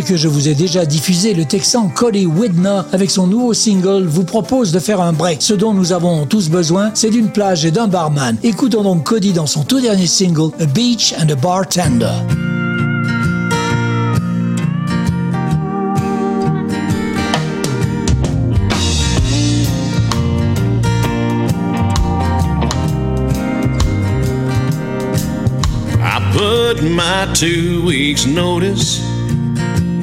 Que je vous ai déjà diffusé, le Texan Cody Widner, avec son nouveau single, vous propose de faire un break. Ce dont nous avons tous besoin, c'est d'une plage et d'un barman. Écoutons donc Cody dans son tout dernier single, A Beach and a Bartender. My two weeks' notice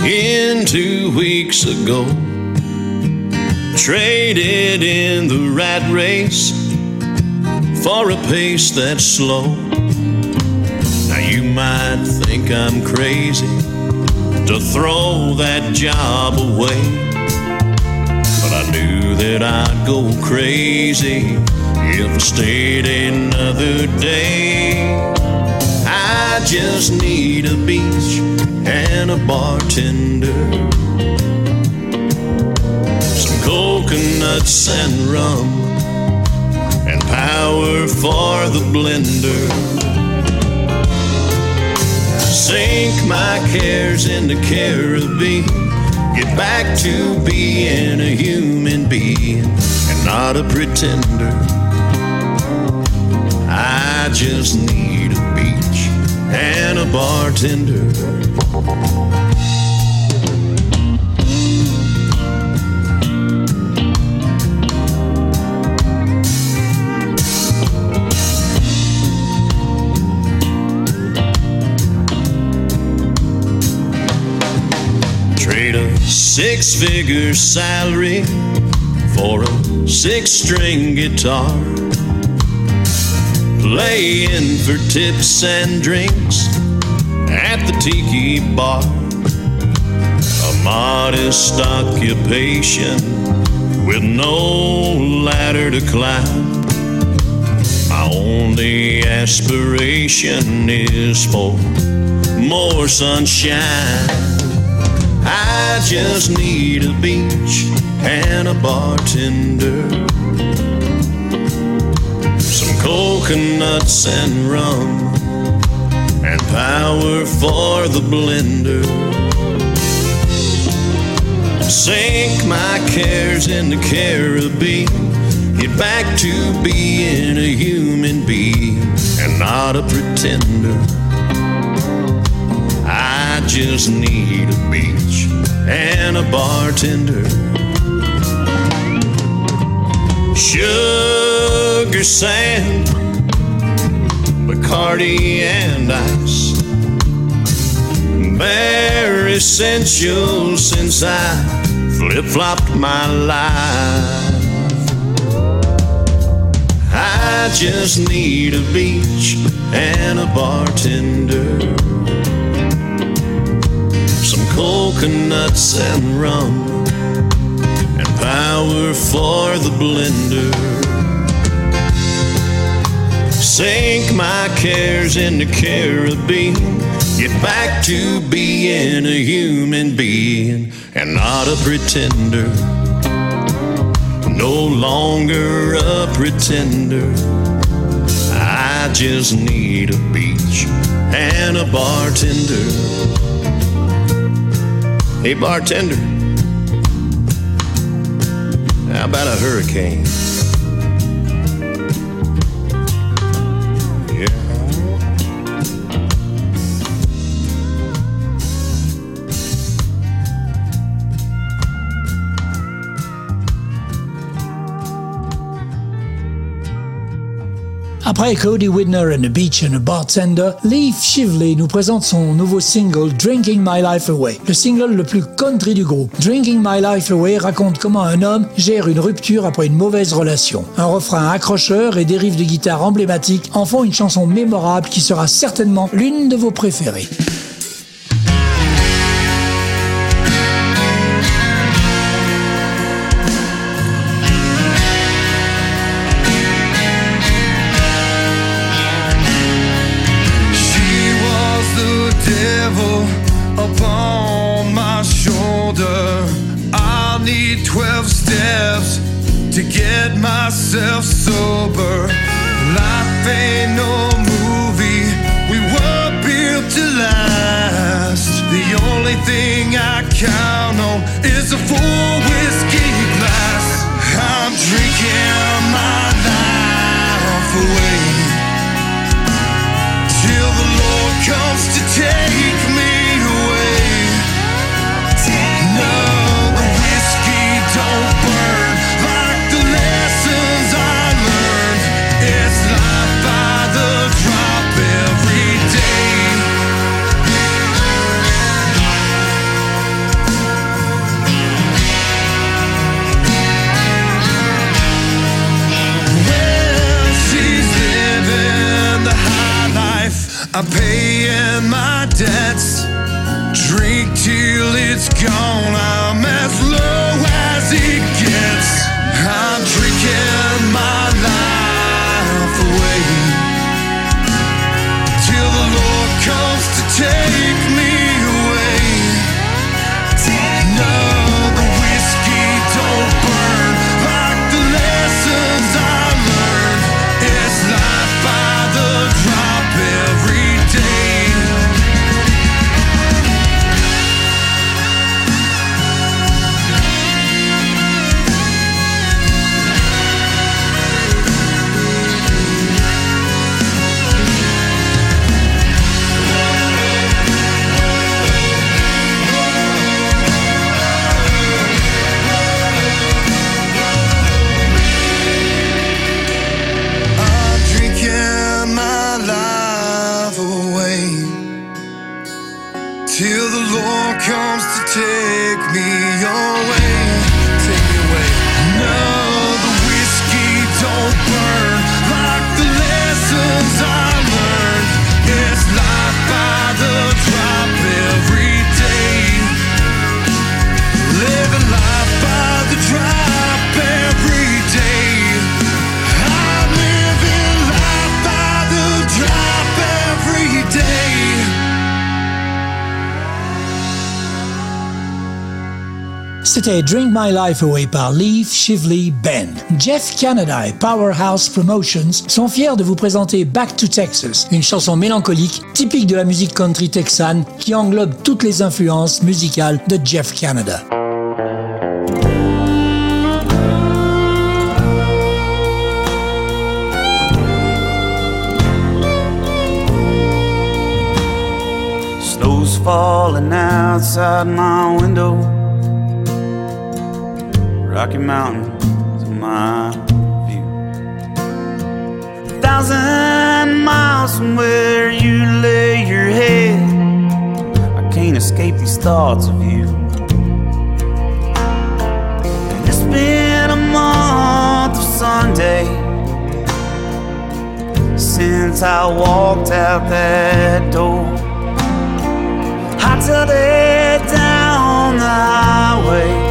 in two weeks ago. Traded in the rat race for a pace that's slow. Now you might think I'm crazy to throw that job away. But I knew that I'd go crazy if I stayed another day. I just need a beach and a bartender. Some coconuts and rum and power for the blender. Sink my cares into Caribbean. Get back to being a human being and not a pretender. I just need a and a bartender. Trade a six figure salary for a six string guitar. Playing for tips and drinks at the tiki bar. A modest occupation with no ladder to climb. My only aspiration is for more sunshine. I just need a beach and a bartender. Some coconuts and rum and power for the blender. Sink my cares in the Caribbean. Get back to being a human being and not a pretender. I just need a beach and a bartender. Sugar sand, Bacardi and ice. Bare essentials since I flip flopped my life. I just need a beach and a bartender some coconuts and rum, and power for the blender. Sink my cares in the Caribbean, get back to being a human being and not a pretender. No longer a pretender. I just need a beach and a bartender. Hey, bartender. How about a hurricane? Après Cody Widner and the Beach and a Bartender, Leif Shively nous présente son nouveau single Drinking My Life Away, le single le plus country du groupe. Drinking My Life Away raconte comment un homme gère une rupture après une mauvaise relation. Un refrain accrocheur et des de guitare emblématiques en font une chanson mémorable qui sera certainement l'une de vos préférées. C'était Drink My Life Away par Leaf Shively Band. Jeff Canada et Powerhouse Promotions sont fiers de vous présenter Back to Texas, une chanson mélancolique typique de la musique country texane qui englobe toutes les influences musicales de Jeff Canada. Snow's falling outside my window. Rocky Mountains in my view. A thousand miles from where you lay your head. I can't escape these thoughts of you. And it's been a month of Sunday since I walked out that door. I till it down the highway.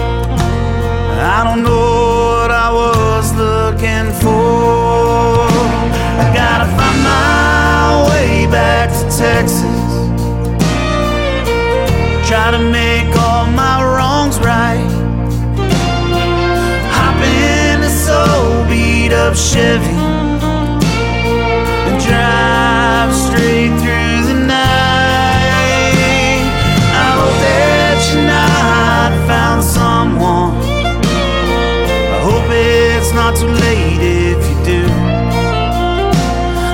I don't know what I was looking for. I gotta find my way back to Texas. Try to make all my wrongs right. Hop in beat up Chevy not too late if you do.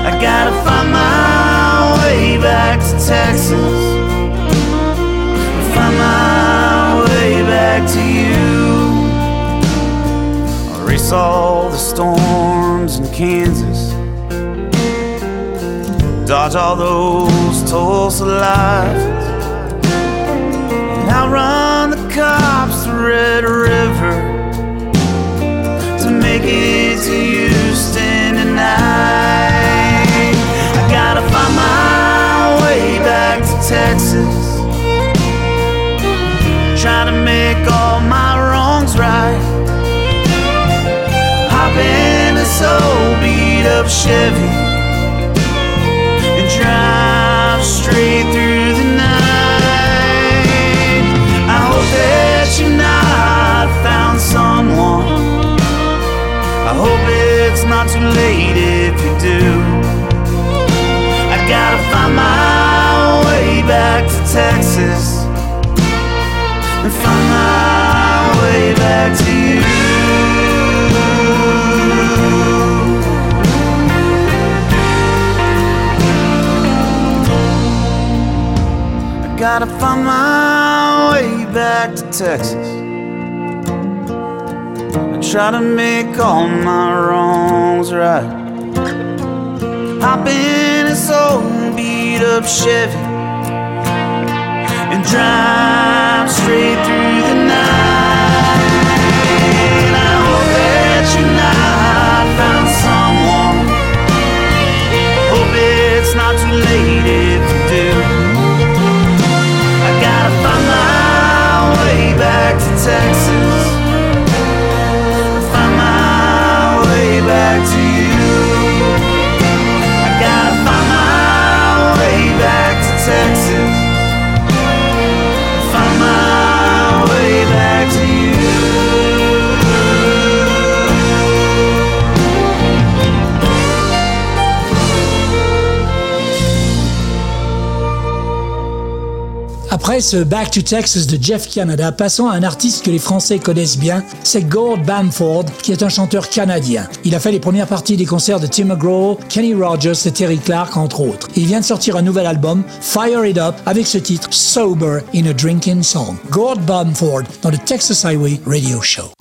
I gotta find my way back to Texas. Find my way back to you. I'll erase all the storms in Kansas. Dodge all those Tulsa lives. And run the cops to Red River up Chevy and drive straight through the night. I hope that you're not found someone. I hope it's not too late if you do. I gotta find my way back to Texas and find my way back to you. Gotta find my way back to Texas and try to make all my wrongs right. Hop in this old beat up Chevy and drive straight through the night. And I hope that tonight I found someone. Hope it's not too late Après Back to Texas de Jeff Canada, passons à un artiste que les Français connaissent bien, c'est Gord Bamford, qui est un chanteur canadien. Il a fait les premières parties des concerts de Tim McGraw, Kenny Rogers et Terry Clark, entre autres. Il vient de sortir un nouvel album, Fire It Up, avec ce titre Sober in a Drinking Song. Gord Bamford dans le Texas Highway Radio Show.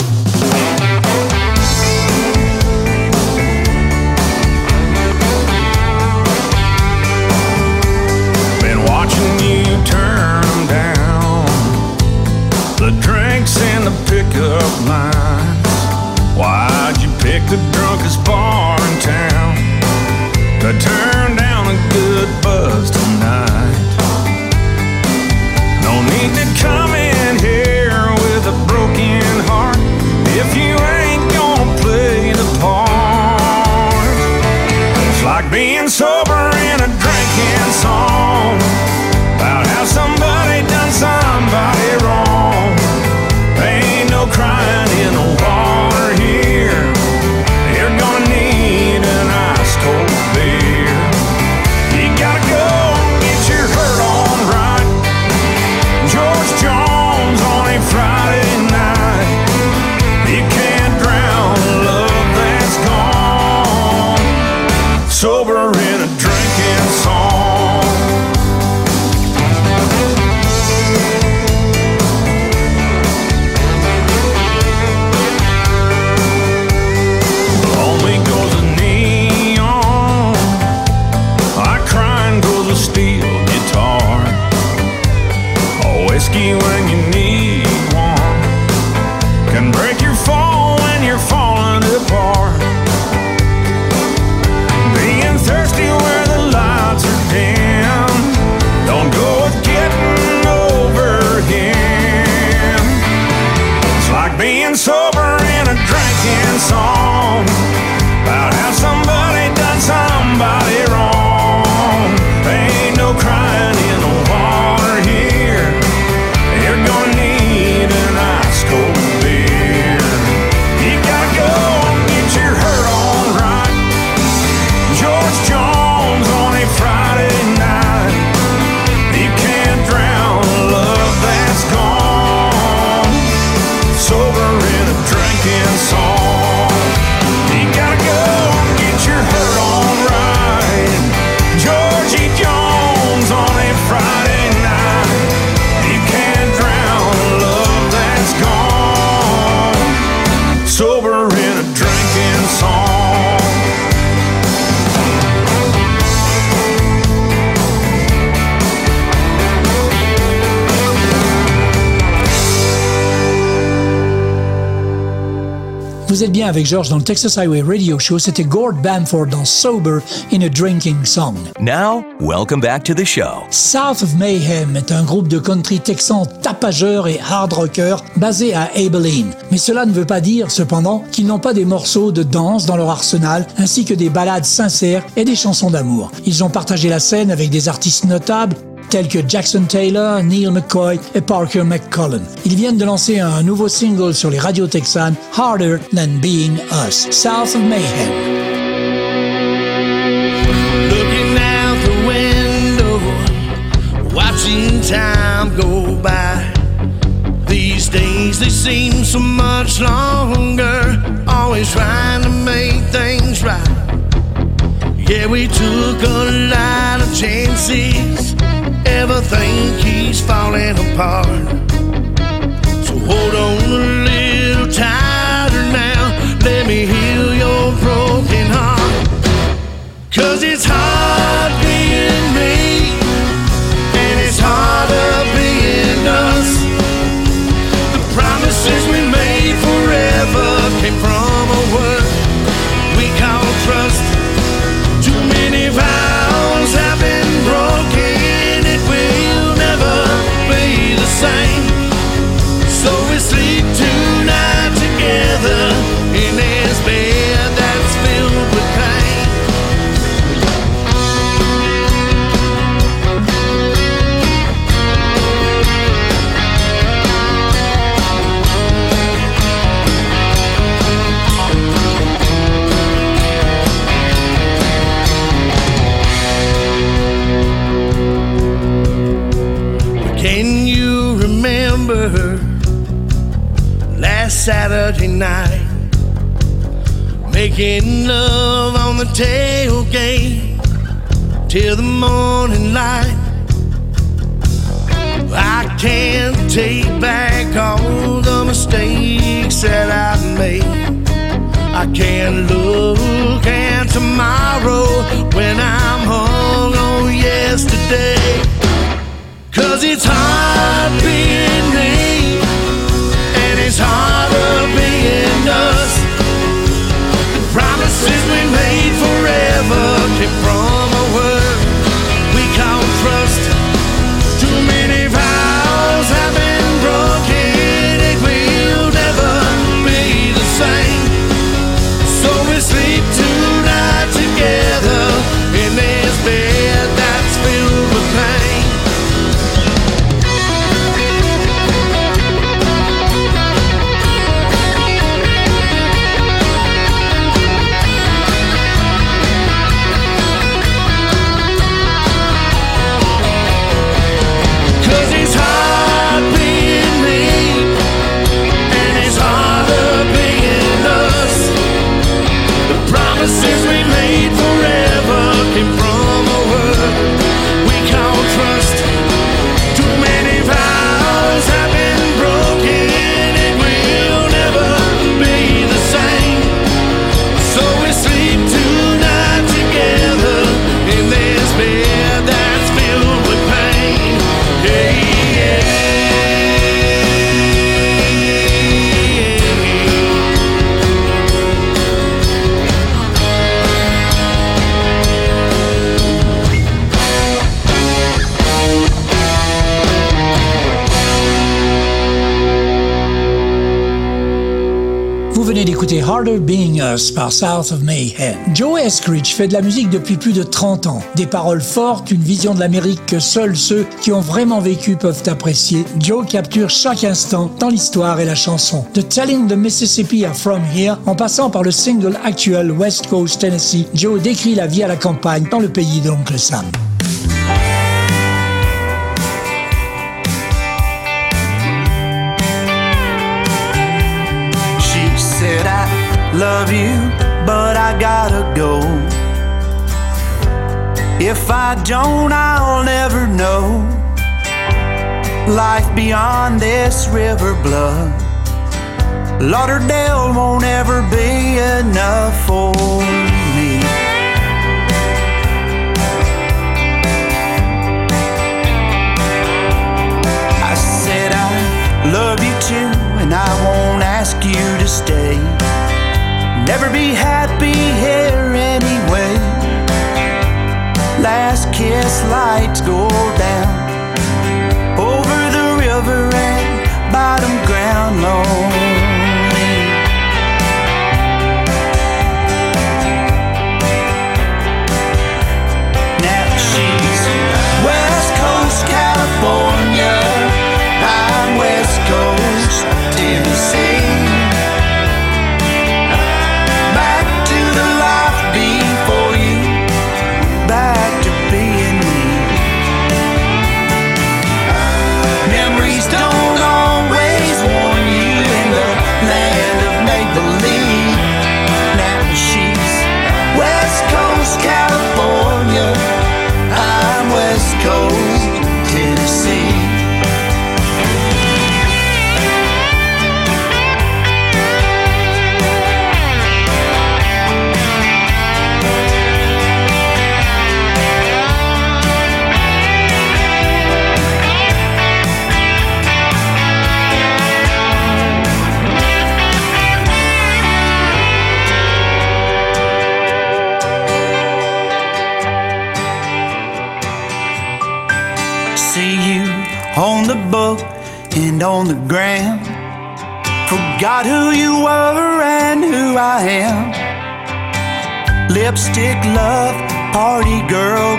Avec George dans le Texas Highway Radio Show. C'était Gord Bamford dans Sober in a Drinking Song. Now, welcome back to the show. South of Mayhem est un groupe de country texan tapageur et hard rocker basé à Abilene. Mais cela ne veut pas dire, cependant, qu'ils n'ont pas des morceaux de danse dans leur arsenal, ainsi que des ballades sincères et des chansons d'amour. Ils ont partagé la scène avec des artistes notables tels que Jackson Taylor, Neil McCoy et Parker McCollum. Ils viennent de lancer un nouveau single sur les radios texanes, Harder Than Being Us, South of Mayhem. watching time go by. These days they seem so much longer, always trying to make things right. Yeah, we took a lot of chances. Everything he's falling apart. So hold on a little tighter now. Let me heal your broken heart. Cause it's hard night? Making love on the tailgate till the morning light. I can't take back all the mistakes that I've made. I can't look at tomorrow when I'm hung on yesterday. Cause it's hard being me, promises we made forever Harder Being Us par South of Mayhem. Joe Eskridge fait de la musique depuis plus de 30 ans. Des paroles fortes, une vision de l'Amérique que seuls ceux qui ont vraiment vécu peuvent apprécier. Joe capture chaque instant dans l'histoire et la chanson. De Telling the Mississippi à From Here, en passant par le single actuel West Coast Tennessee, Joe décrit la vie à la campagne dans le pays de l'oncle Sam. You, but I gotta go. If I don't, I'll never know life beyond this river blood. Lauderdale won't ever be enough for me. I said I love you too, and I won't ask you to stay. Never be happy here anyway. Last kiss lights go down over the river and bottom ground lonely. Forgot who you were and who I am. Lipstick love, party girl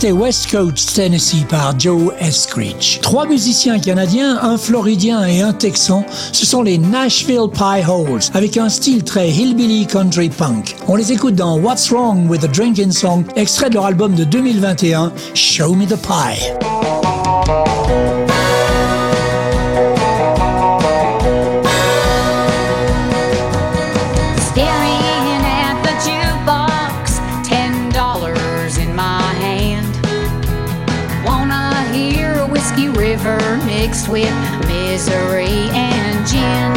C'était West Coast Tennessee par Joe S. Screech. Trois musiciens canadiens, un floridien et un texan, ce sont les Nashville Pie Holes, avec un style très hillbilly country punk. On les écoute dans What's Wrong with the Drinking Song, extrait de leur album de 2021, Show Me the Pie. With misery and gin.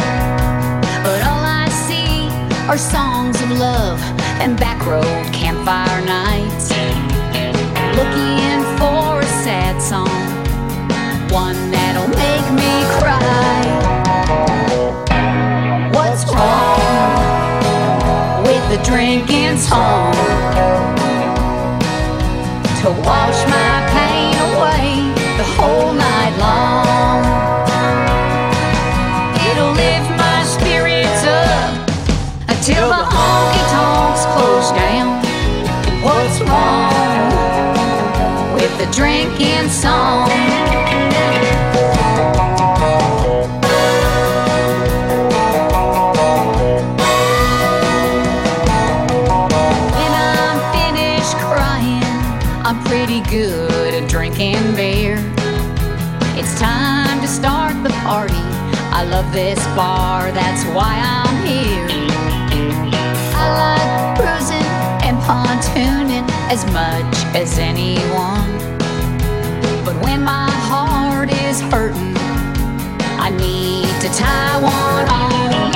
But all I see are songs of love and back road campfire nights. Looking for a sad song, one that'll make me cry. What's wrong? with the drinking song to wash my the drinking song? When I'm finished crying, I'm pretty good at drinking beer. It's time to start the party. I love this bar, that's why I'm here. I like cruising and pontooning as much as anyone. But when my heart is hurting, I need to tie one on.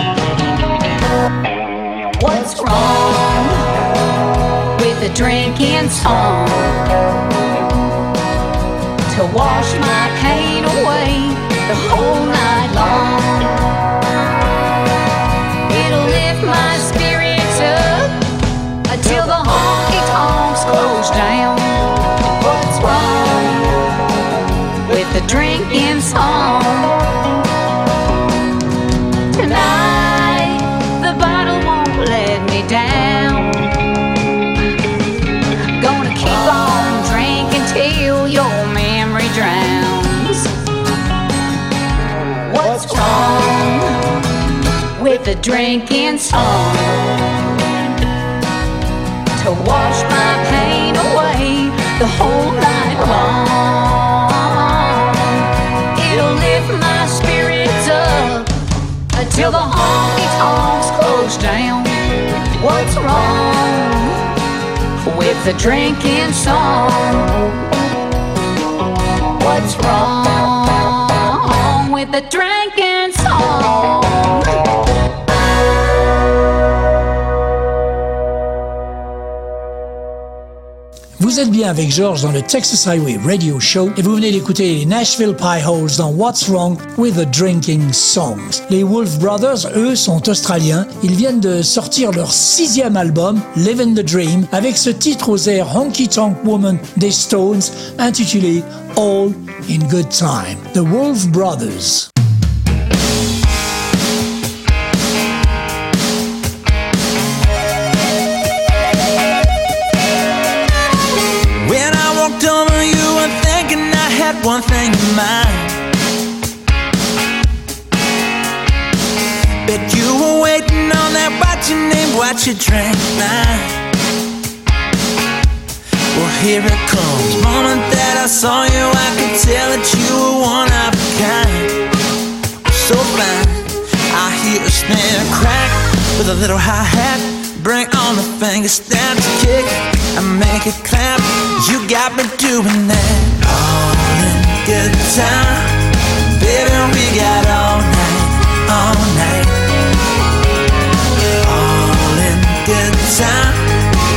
What's wrong with a drinking song? To wash my pain away the whole night long. It'll lift my spirits up until the honky tonks close down. The bottle won't let me down. Gonna keep on drinking till your memory drowns. What's wrong with a drinking song? To wash my pain away the whole night until the honky tonks close down. What's wrong with the drinking song? What's wrong with the drinking Vous êtes bien avec George dans le Texas Highway Radio Show et vous venez d'écouter les Nashville Pie Holes dans What's Wrong with the Drinking Songs. Les Wolf Brothers, eux, sont australiens. Ils viennent de sortir leur sixième album, Living the Dream, avec ce titre aux airs Honky Tonk Woman des Stones, intitulé All in Good Time. The Wolf Brothers. One thing in mind. Bet you were waiting on that watch your name, watch your drink line. Well, here it comes. Moment that I saw you, I could tell that you were one of a kind. So fine, I hear a snare crack with a little hi hat. Bring on the finger snaps, kick and make it clap. You got me doing that in good time, baby. We got all night, all night, all in good time.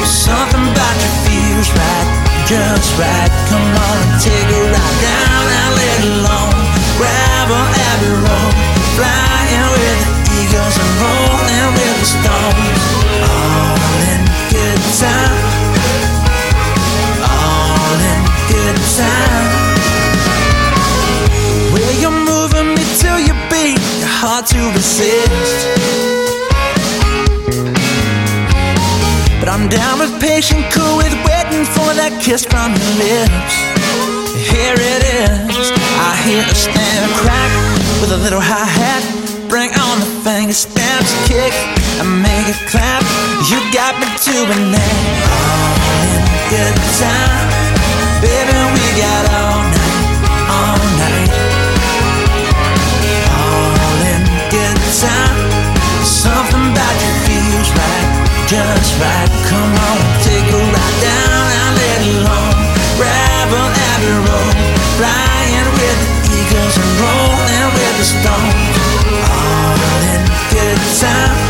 Something about you feels right, just right. Come on take a ride down that little long gravel abbey road, flying with the eagles and rolling with the stones. All in good time. All in good time. Resist. But I'm down with patient, cool with waiting for that kiss from your lips. Here it is. I hear a snare crack with a little hi hat. Bring on the finger snaps, kick and make it clap. You got me doing that all in good time, baby. We got just right. Come on, take a ride down that little long gravel abbey road, flying with the eagles and rolling with the stones. All in good time,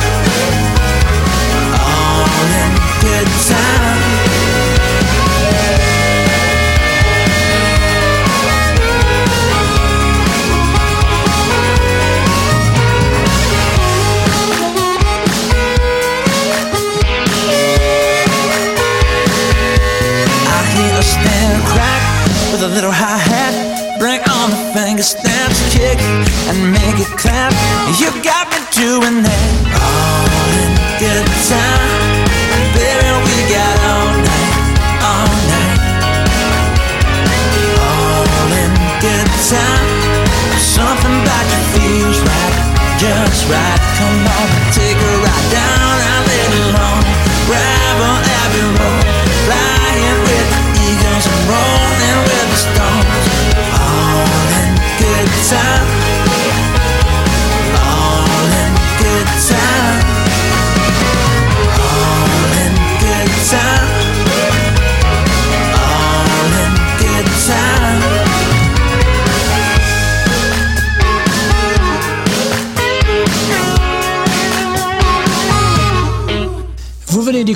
and make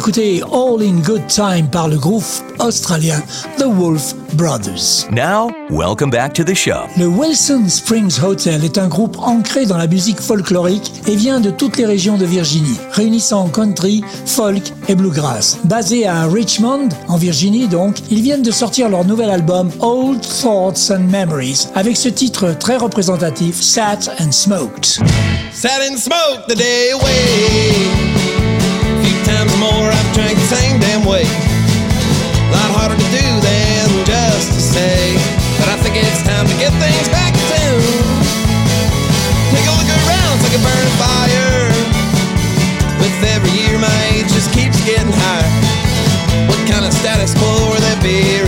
d'écouter All in Good Time par le groupe australien The Wolf Brothers. Now, welcome back to the show. Le Wilson Springs Hotel est un groupe ancré dans la musique folklorique et vient de toutes les régions de Virginie, réunissant country, folk et bluegrass. Basé à Richmond, en Virginie donc, ils viennent de sortir leur nouvel album Old Thoughts and Memories avec ce titre très représentatif Sat and Smoked. Sat and smoked the day away. Times more I've drank the same damn way. A lot harder to do than just to say. But I think it's time to get things back in tune. Take a look around, it's like a burning fire. With every year my age just keeps getting higher. What kind of status quo will that be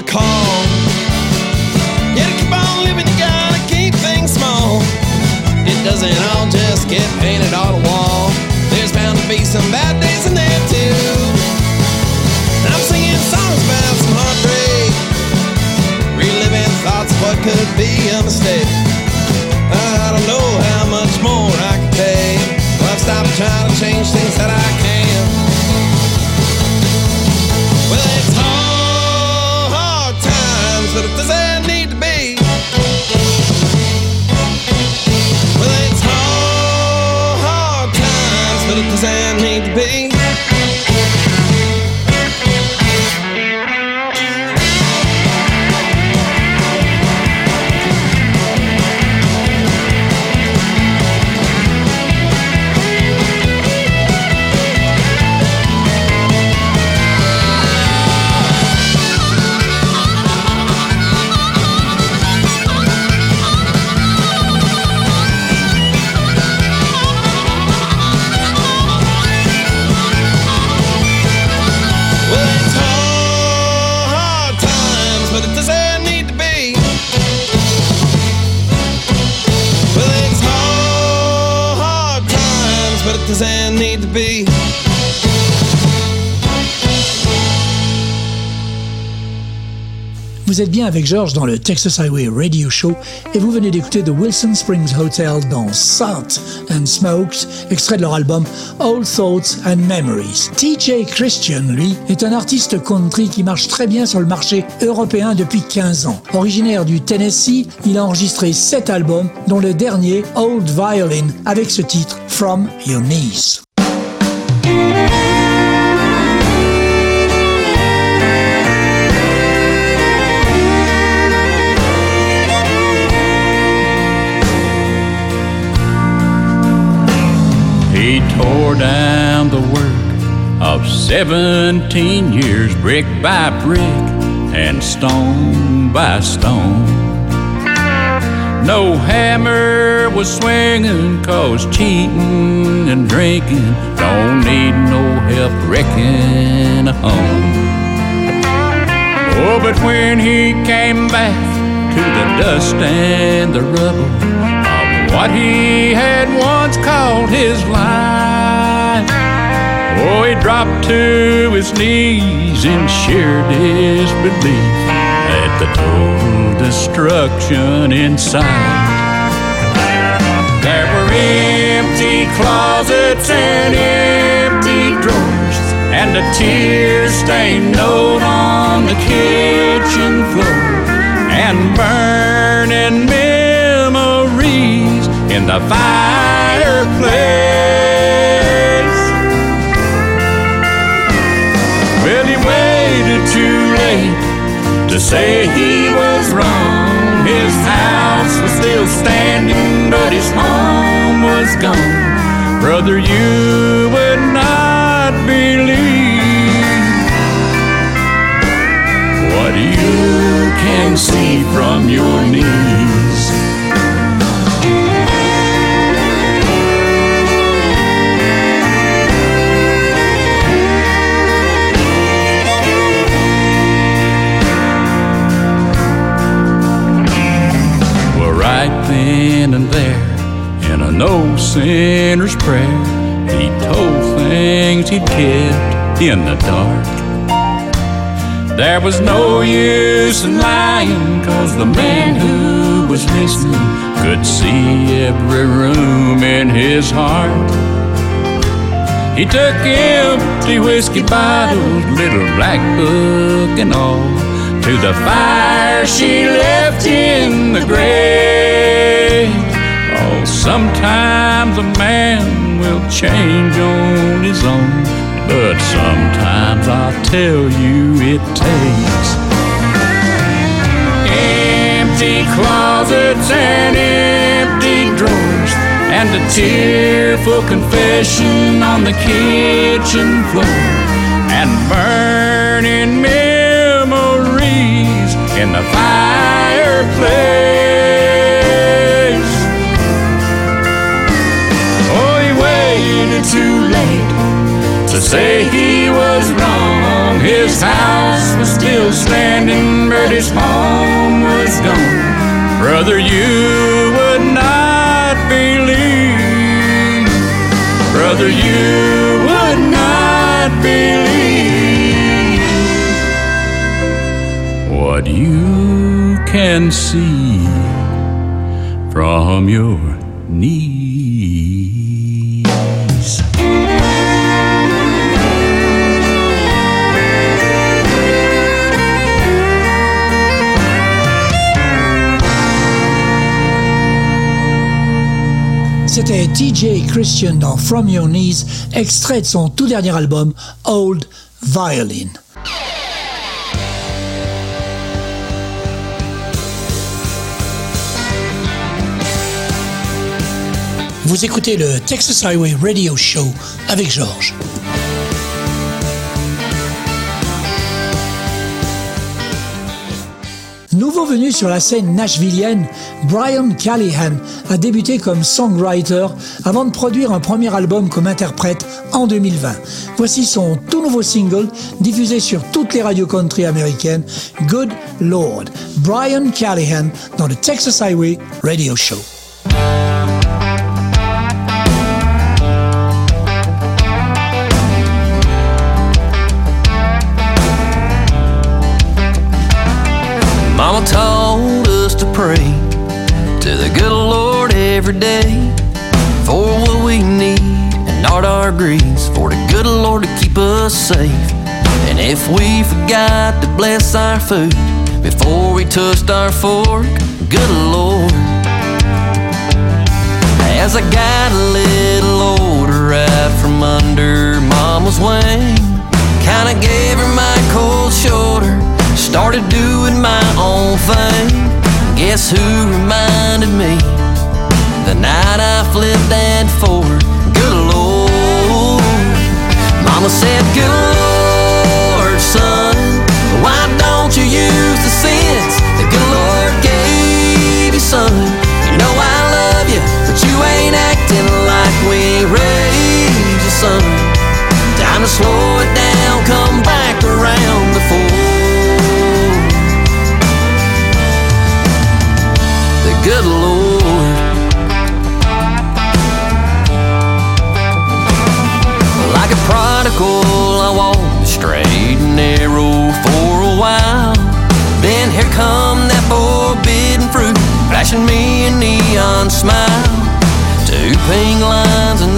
the call. Yeah, to keep on living, you gotta keep things small. It doesn't all just get painted on a wall. There's bound to be some bad days in there too. And I'm singing songs about some heartbreak, reliving thoughts of what could be a mistake. I don't know how much more I can take. Well, I've stopped trying to change things that I Vous êtes bien avec George dans le Texas Highway Radio Show et vous venez d'écouter The Wilson Springs Hotel dans Salt and Smoked, extrait de leur album Old Thoughts and Memories. TJ Christian, lui, est un artiste country qui marche très bien sur le marché européen depuis 15 ans. Originaire du Tennessee, il a enregistré 7 albums, dont le dernier Old Violin, avec ce titre From Your Knees. He tore down the work of 17 years, brick by brick and stone by stone. No hammer was swinging, cause cheating and drinking don't need no help wrecking a home. Oh, but when he came back to the dust and the rubble what he had once called his life, oh, he dropped to his knees in sheer disbelief at the total destruction inside. There were empty closets and empty drawers, and a tear stained note on the kitchen floor, and burning memories in the fireplace. Well, he waited too late to say he was wrong. His house was still standing, but his home was gone. Brother, you would not believe what you can see from your knees. No sinner's prayer, he told things he'd kept in the dark. There was no use in lying, cause the man who was listening could see every room in his heart. He took empty whiskey bottles, little black book and all, to the fire she left in the grave. Oh, sometimes a man will change on his own, but sometimes I'll tell you it takes empty closets and empty drawers and a tearful confession on the kitchen floor and burning memories in the fireplace. Too late to say he was wrong. His house was still standing, but his home was gone. Brother, you would not believe. Brother, you would not believe what you can see from your C'était TJ Christian dans From Your Knees, extrait de son tout dernier album Old Violin. Vous écoutez le Texas Highway Radio Show avec Georges. Nouveau venu sur la scène nashvillienne, Brian Callahan a débuté comme songwriter avant de produire un premier album comme interprète en 2020. Voici son tout nouveau single diffusé sur toutes les radios country américaines, Good Lord. Brian Callahan dans le Texas Highway Radio Show. Mama told us to pray to the good Lord every day for what we need and not our greeds, for the good Lord to keep us safe. And if we forgot to bless our food before we touched our fork, good Lord. As I got a little older, right from under Mama's wing, kinda gave her my cold shoulder. Started doing my own thing. Guess who reminded me? The night I flipped that Ford. Good Lord. Mama said, Good Lord, son. Why don't you use the sense the good Lord gave you, son? You know I love you, but you ain't acting like we raised you, son. Time to slow it down, good Lord. Like a prodigal, I walked the straight and narrow for a while. Then here come that forbidden fruit, flashing me a neon smile. Two pink lines and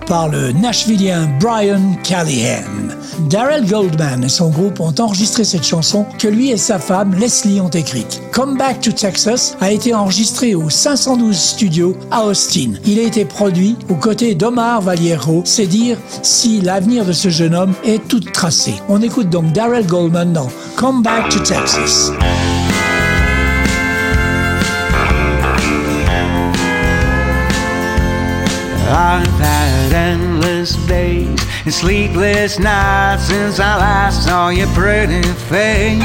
Par le Nashvillien Brian Callahan. Darrell Goldman et son groupe ont enregistré cette chanson que lui et sa femme Leslie ont écrite. Come Back to Texas a été enregistré au 512 Studio à Austin. Il a été produit aux côtés d'Omar Vallejo. C'est dire si l'avenir de ce jeune homme est tout tracé. On écoute donc Darrell Goldman dans Come Back to Texas. Endless days and sleepless nights since I last saw your pretty face.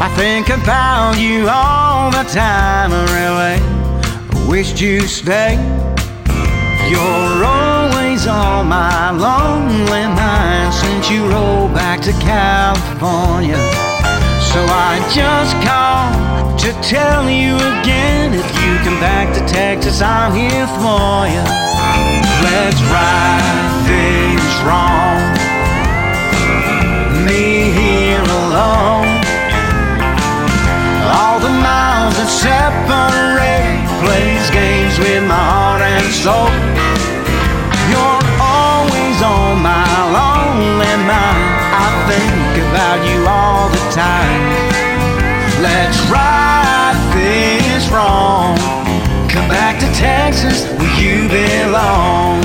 I think about you all the time, I really wished you stay. You're always on my lonely mind since you rolled back to California. So I just called to tell you again if you come back to Texas, I'm here for you. Let's right things wrong. Me here alone. All the miles that separate plays games with my heart and soul. You're always on my lonely mind. I think about you all the time. Let's right this Texas where you belong.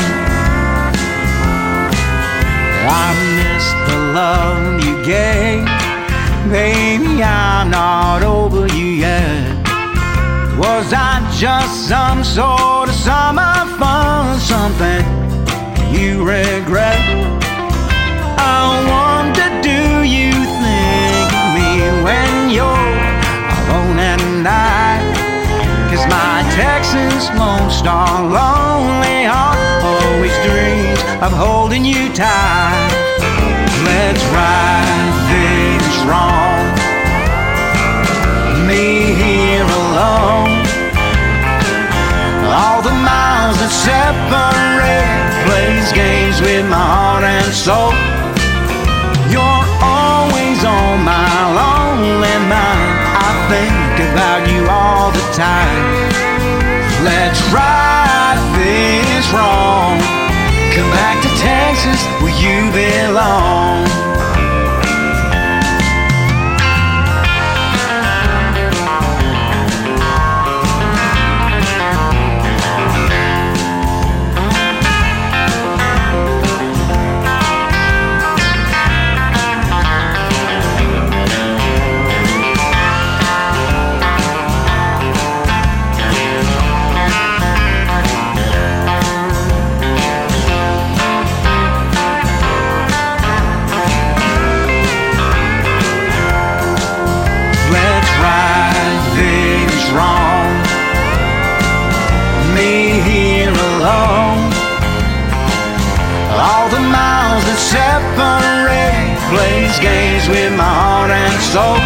I miss the love you gave. Baby, I'm not over you yet. Was I just some sort of summer fun? Something you regret? I wonder, do you think of me when you're alone at night? Texas Lone Star lonely heart always dreams of holding you tight. Let's right this wrong. Me here alone. Where you belong. Soul.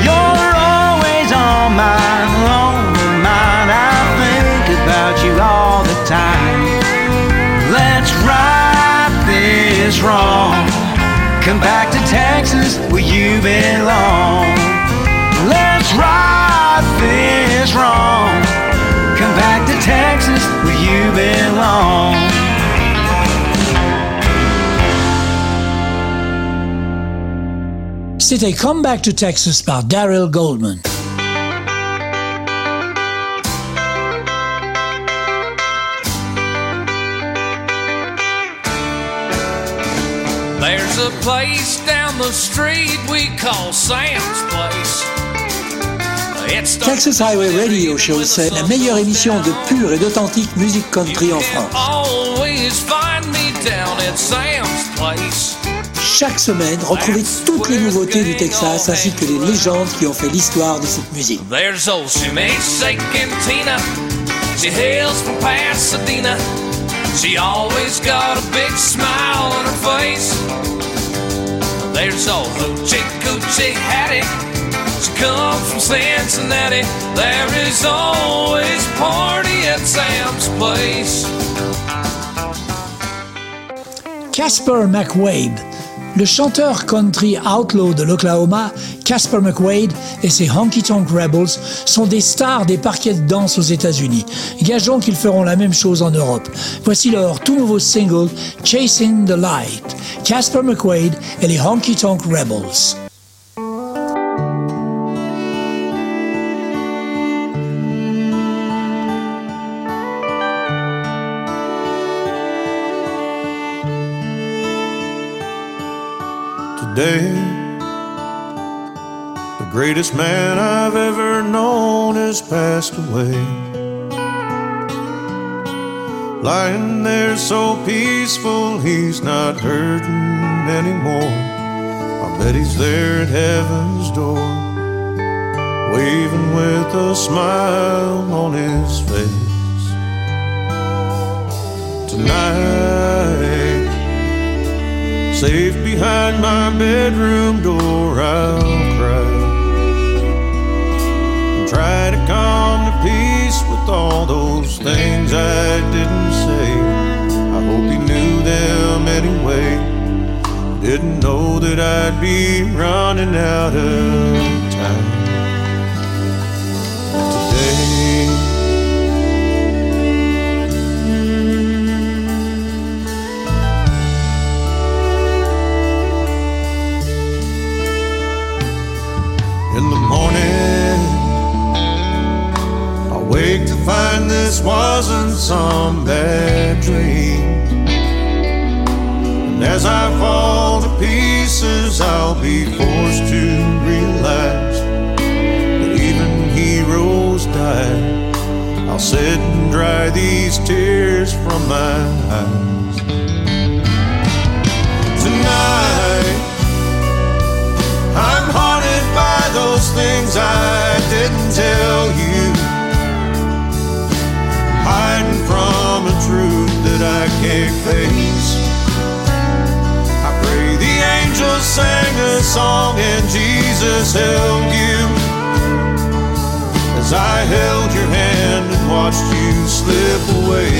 You're always on my lonely mind. I think about you all the time. Let's right this wrong. Come back to Texas where you belong. C'était Come Back to Texas par Daryl Goldman. There's a place down the street we call Sam's Place. Texas Highway Radio Show, c'est la meilleure émission de pure et d'authentique musique country en France. Chaque semaine, retrouvez toutes les nouveautés du Texas ainsi que les légendes qui ont fait l'histoire de cette musique. There's old Tina. She hails from Pasadena. She always got a big smile on her face. There's old Hoochie Coochie Hattie. She comes from Cincinnati. There is always party at Sam's place. Casper McWade. Le chanteur country outlaw de l'Oklahoma, Casper McWade et ses Honky Tonk Rebels sont des stars des parquets de danse aux États-Unis. Gageons qu'ils feront la même chose en Europe. Voici leur tout nouveau single Chasing the Light. Casper McWade et les Honky Tonk Rebels. The greatest man I've ever known has passed away. Lying there so peaceful, he's not hurting anymore. I bet he's there at heaven's door, waving with a smile on his face. Tonight, safe behind my bedroom door, I'll cry. And try to come to peace with all those things I didn't say. I hope he knew them anyway. Didn't know that I'd be running out of find this wasn't some bad dream. And as I fall to pieces, I'll be forced to realize that even heroes die. I'll sit and dry these tears from my eyes. Tonight, I'm haunted by those things I Hiding from a truth that I can't face. I pray the angels sang a song and Jesus held you. As I held your hand and watched you slip away.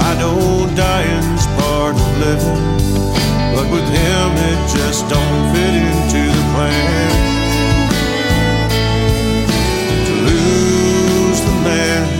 I know dying's part of living. But with him, it just don't fit into the plan. Lose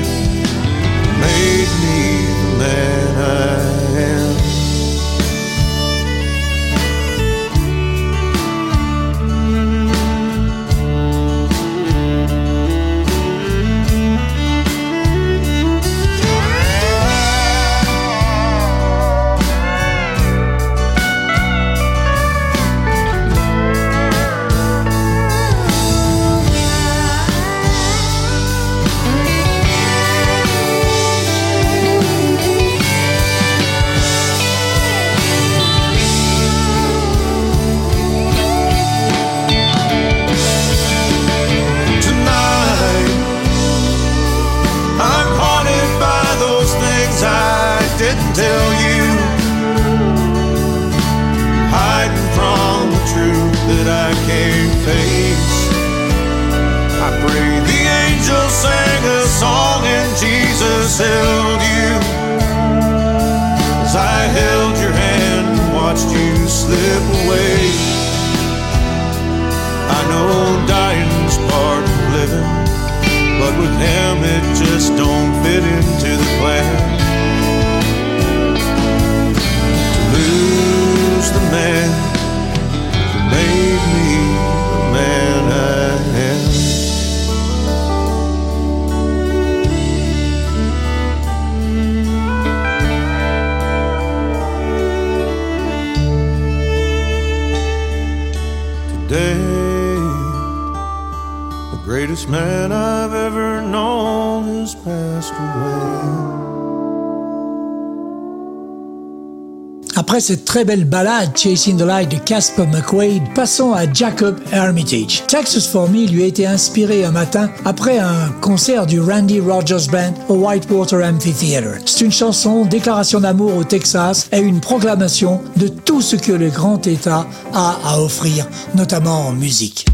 très belle ballade Chasing the Light de Casper McQuaid, passons à Jacob Armitage. Texas for Me lui a été inspiré un matin après un concert du Randy Rogers Band au Whitewater Amphitheater. C'est une chanson, déclaration d'amour au Texas et une proclamation de tout ce que le grand État a à offrir, notamment en musique.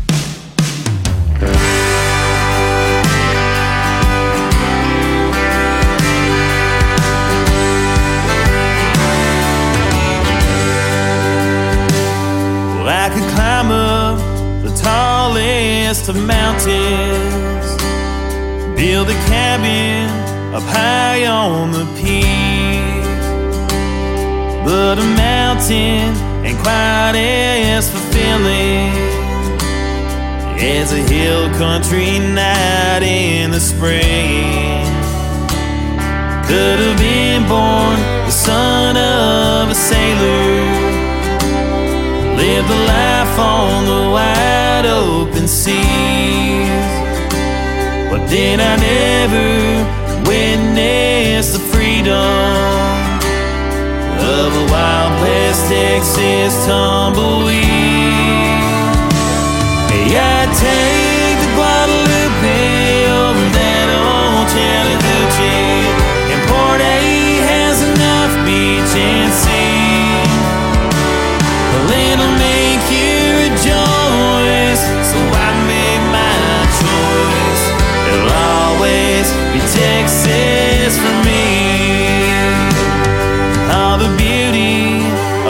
Mountains, build a cabin up high on the peak. But a mountain ain't quite as fulfilling as a hill country night in the spring. Could have been born the son of a sailor Live the life on the wide open seas then I never witnessed the freedom of a wild west Texas tumbleweed.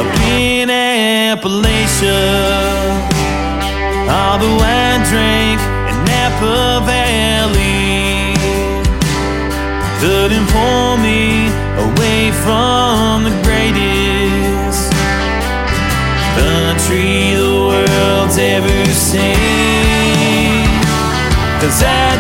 Beauty of being Appalachia. All the wine drink in Napa Valley couldn't pull me away from the greatest country the world's ever seen. Cause I'd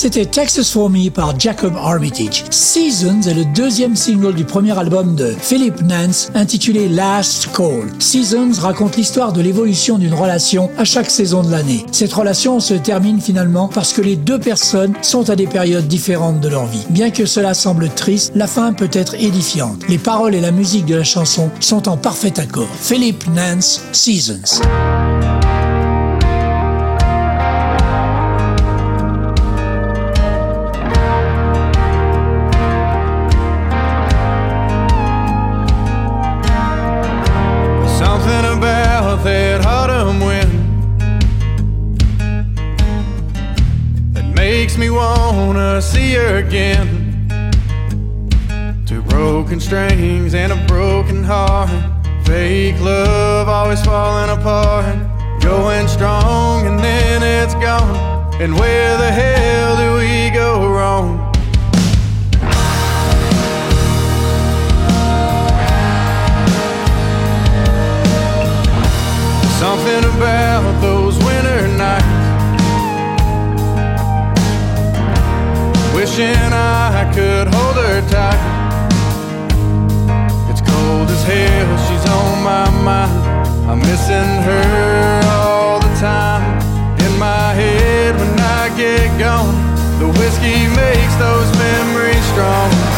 C'était Texas for Me par Jacob Armitage. Seasons est le deuxième single du premier album de Philip Nance intitulé Last Call. Seasons raconte l'histoire de l'évolution d'une relation à chaque saison de l'année. Cette relation se termine finalement parce que les deux personnes sont à des périodes différentes de leur vie. Bien que cela semble triste, la fin peut être édifiante. Les paroles et la musique de la chanson sont en parfait accord. Philip Nance, Seasons. Again. Two broken strings and a broken heart. Fake love always falling apart. Going strong and then it's gone. And where the hell do we go wrong? Something about those Wishing I could hold her tight. It's cold as hell, she's on my mind. I'm missing her all the time. In my head when I get gone, the whiskey makes those memories strong.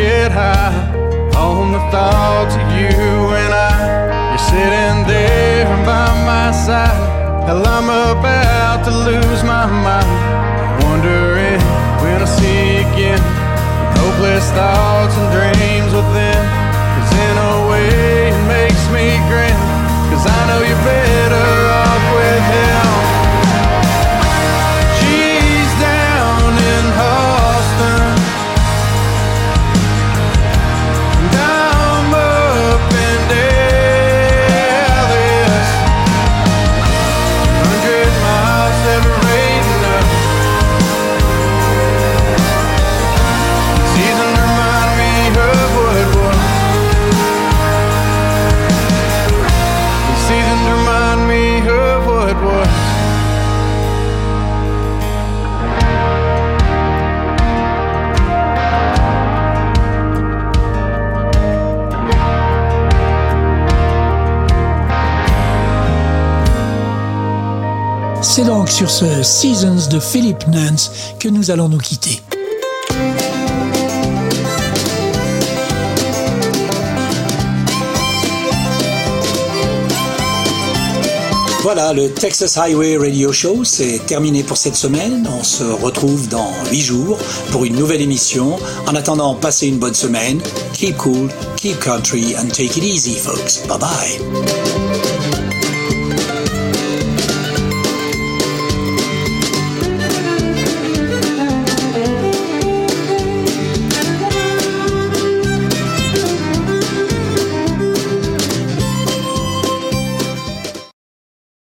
Get high on the thoughts of you and I. You're sitting there by my side. Hell, I'm about to lose my mind. Wondering when I see you again. Hopeless thoughts and dreams within. Cause in a way it makes me grin. Cause I know you're better off with him. C'est donc sur ce Seasons de Philip Nance que nous allons nous quitter. Voilà, le Texas Highway Radio Show, c'est terminé pour cette semaine. On se retrouve dans 8 jours pour une nouvelle émission. En attendant, passez une bonne semaine. Keep cool, keep country, and take it easy, folks. Bye bye.